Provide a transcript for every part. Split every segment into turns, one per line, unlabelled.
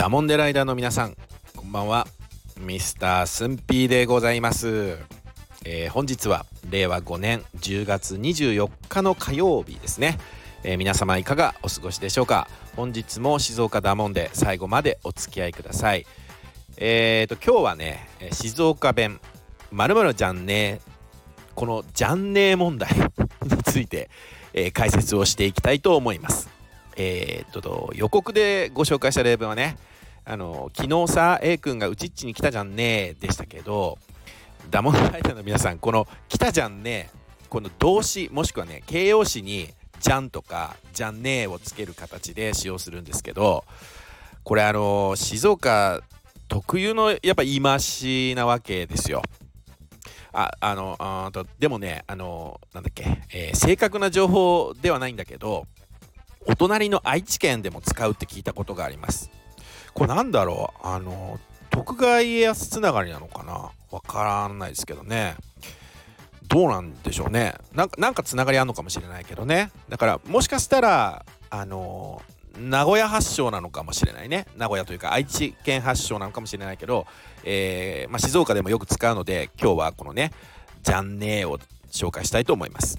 ダモンデライダーの皆さんこんばんは。ミスタースンピーでございます、えー、本日は令和5年10月24日の火曜日ですね、えー、皆様いかがお過ごしでしょうか？本日も静岡ダモンで最後までお付き合いください。えーと今日はね静岡弁まるまるじゃんねこのじゃんね問題 について、えー、解説をしていきたいと思います。えー、っと予告でご紹介した例文はねあの昨日さ A 君がうちっちに来たじゃんねでしたけどダモンライターの皆さんこの来たじゃんねこの動詞もしくはね形容詞にじゃんとかじゃんねをつける形で使用するんですけどこれあの静岡特有のやっぱ言い回しなわけですよ。ああのあとでもねあのなんだっけ、えー、正確な情報ではないんだけどお隣の愛知県でも使うって聞いたことがありますこれなんだろう？あの徳川家康つながりなのかな？わからないですけどね。どうなんでしょうね。なんかなんかつながりあるのかもしれないけどね。だからもしかしたらあの名古屋発祥なのかもしれないね。名古屋というか愛知県発祥なのかもしれないけど、えー、まあ、静岡でもよく使うので今日はこのね「じゃんねー」を紹介したいと思います。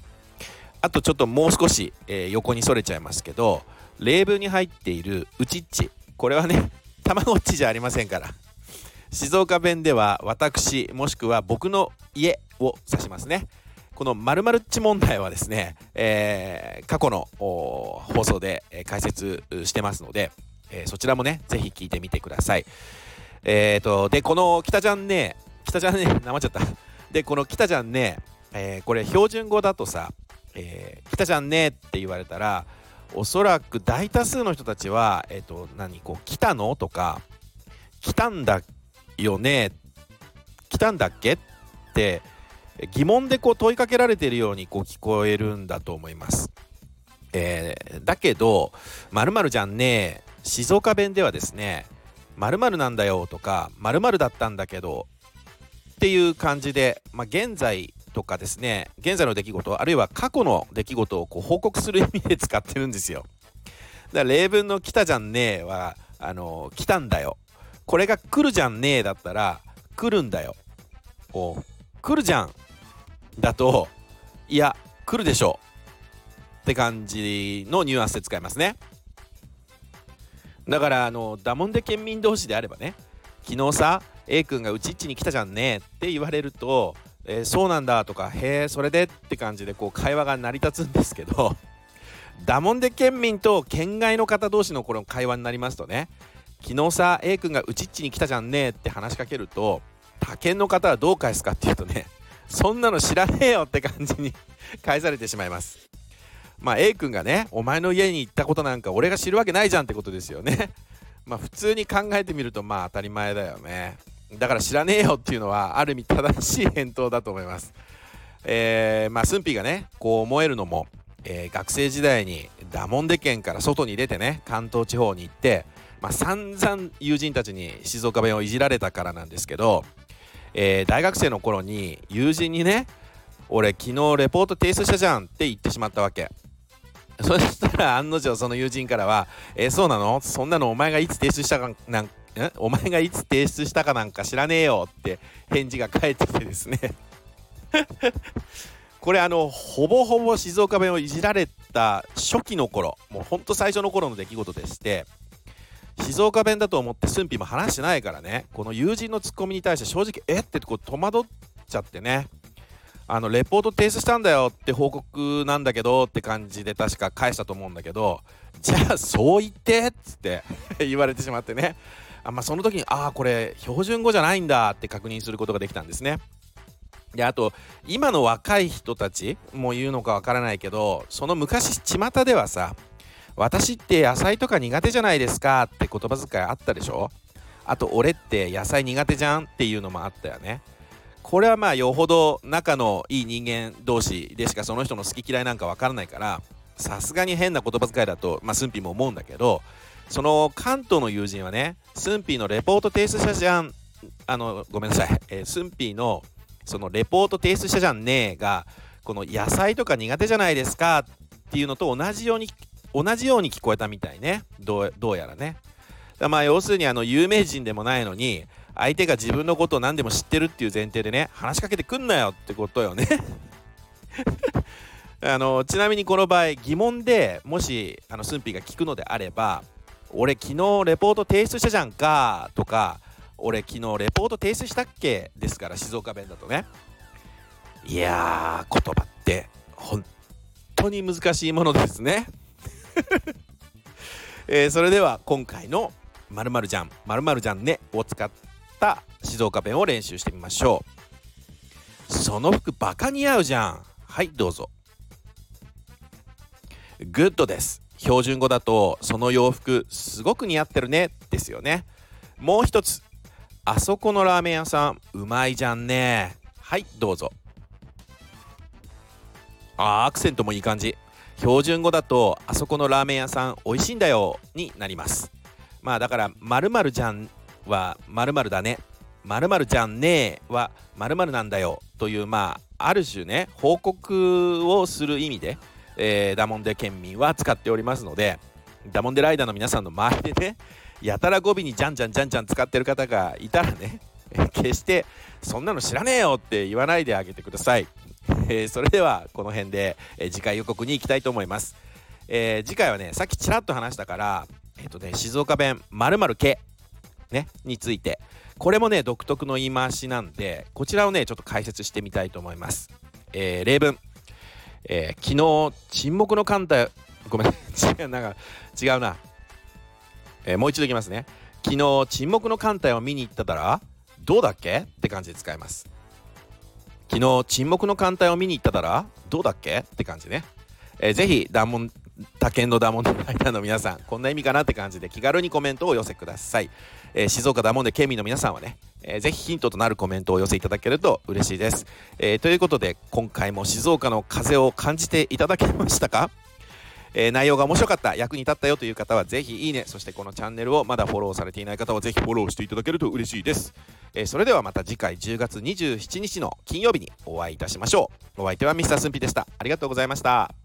あとちょっともう少し、えー、横にそれちゃいますけど例文に入っているうちっちこれはねたまごっちじゃありませんから。静岡弁では私もしくは僕の家を指しますね。この〇〇っち問題はですね、えー、過去の放送で解説してますので、えー、そちらもねぜひ聞いてみてください。えーとでこの北ちゃんね北ちゃんね なまっちゃった。でこの北ちゃんね、えー、これ標準語だとさえー、来たじゃんねって言われたらおそらく大多数の人たちは、えっ、ー、と、何、こう、来たの？とか、来たんだよね？来たんだっけ？って疑問でこう問いかけられているようにこう聞こえるんだと思います。えー、だけど、まるじゃんね。静岡弁ではですね、まるなんだよとか、まるだったんだけどっていう感じで、まあ、現在とかですね現在の出来事あるいは過去の出来事をこう報告する意味で使ってるんですよ。だから例文の「来たじゃんねえ」はあの来たんだよ。これが来るじゃんねえだったら来るんだよ。お来るじゃんだといや来るでしょう。って感じのニュアンスで使いますね。だからあのダモンデ県民同士であればね昨日さ A 君がうちっちに来たじゃんねって言われるとえー、そうなんだとかへえそれでって感じでこう会話が成り立つんですけど ダモンデ県民と県外の方同士のこの会話になりますとね昨日さ A 君がうちっちに来たじゃんねって話しかけると他県の方はどう返すかっていうとね そんなの知らねえよって感じに 返されてしまいます。まあ A 君がねお前の家に行ったことなんか俺が知るわけないじゃんってことですよね。まあ普通に考えてみるとまあ当たり前だよね。だから知らねえよっていうのはある意味正しい返答だと思います。えー、まあ駿府がねこう思えるのも、えー、学生時代にダモンデ県から外に出てね関東地方に行って、まあ、散々友人たちに静岡弁をいじられたからなんですけど、えー、大学生の頃に友人にね俺昨日レポート提出したじゃんって言ってしまったわけ。そしたら案の定その友人からは「えー、そうなの？そんなのお前がいつ提出したかなんお前がいつ提出したかなんか知らねえよって返事が返っててですね。これあのほぼほぼ静岡弁をいじられた初期の頃もうほんと最初の頃の出来事でして静岡弁だと思って駿府も話してないからねこの友人のツッコミに対して正直えっ？てこう戸惑っちゃってねあのレポート提出したんだよって報告なんだけどって感じで確か返したと思うんだけどじゃあそう言って？っつって言われてしまってね。あまあ、その時にああこれ標準語じゃないんだって確認することができたんですね。であと今の若い人たちも言うのかわからないけどその昔巷ではさ私って野菜とか苦手じゃないですかって言葉遣いあったでしょ？あと俺って野菜苦手じゃんっていうのもあったよねこれはまあよほど仲のいい人間同士でしかその人の好き嫌いなんかわからないからさすがに変な言葉遣いだとまあ駿府も思うんだけどその関東の友人はね、スンピーのレポート提出者じゃん、あの、ごめんなさい、えー、スンピーのそのレポート提出者じゃんねえが、この野菜とか苦手じゃないですかっていうのと同じように、同じように聞こえたみたいね。どうどうやらね。まあ要するにあの有名人でもないのに相手が自分のことを何でも知ってるっていう前提でね話しかけてくんなよってことよね あのちなみにこの場合疑問でもしあのスンピーが聞くのであれば「俺昨日レポート提出したじゃんか」とか「俺昨日レポート提出したっけ?」ですから静岡弁だとね。いやー言葉って本当に難しいものですね。えー、それでは今回の「まるじゃんまるじゃんね」を使った静岡弁を練習してみましょう。その服バカ似合うじゃん。はいどうぞ。グッドです。標準語だとその洋服すごく似合ってるねですよね。もう一つ。あそこのラーメン屋さんうまいじゃんね。はいどうぞ。あアクセントもいい感じ。標準語だとあそこのラーメン屋さん美味しいんだよになります。まあだからまるじゃんはまるだね。まるじゃんねはまるなんだよというまあある種ね報告をする意味で、えー、ダモンデ県民は使っておりますのでダモンデライダーの皆さんの周りでねやたら語尾にじゃんじゃんじゃんじゃん使ってる方がいたらね 決してそんなの知らねえよって言わないであげてください。えー、それではこの辺で、え、次回予告に行きたいと思います、えー、次回はねさっきちらっと話したからえっ、とね静岡弁まるけねについて。これもね独特の言い回しなんでこちらをねちょっと解説してみたいと思います、え例文、え昨日沈黙の艦隊ごめん違う なんか違うな、えもう一度いきますね。昨日沈黙の艦隊を見に行っただらどうだっけ？って感じで使います。昨日沈黙の艦隊を見に行っただらどうだっけ？って感じね、えー、ぜひダモン他県のダモンの間の皆さんこんな意味かな？って感じで気軽にコメントをお寄せください、えー、静岡ダモンで県民の皆さんはね、えー、ぜひヒントとなるコメントをお寄せいただけると嬉しいです、えー、ということで今回も静岡の風を感じていただけましたか？えー、内容が面白かった役に立ったよという方はぜひいいねそしてこのチャンネルをまだフォローされていない方はぜひフォローしていただけると嬉しいです、えー、それではまた次回10月27日の金曜日にお会いいたしましょう。お相手はミスタースンピでした。ありがとうございました。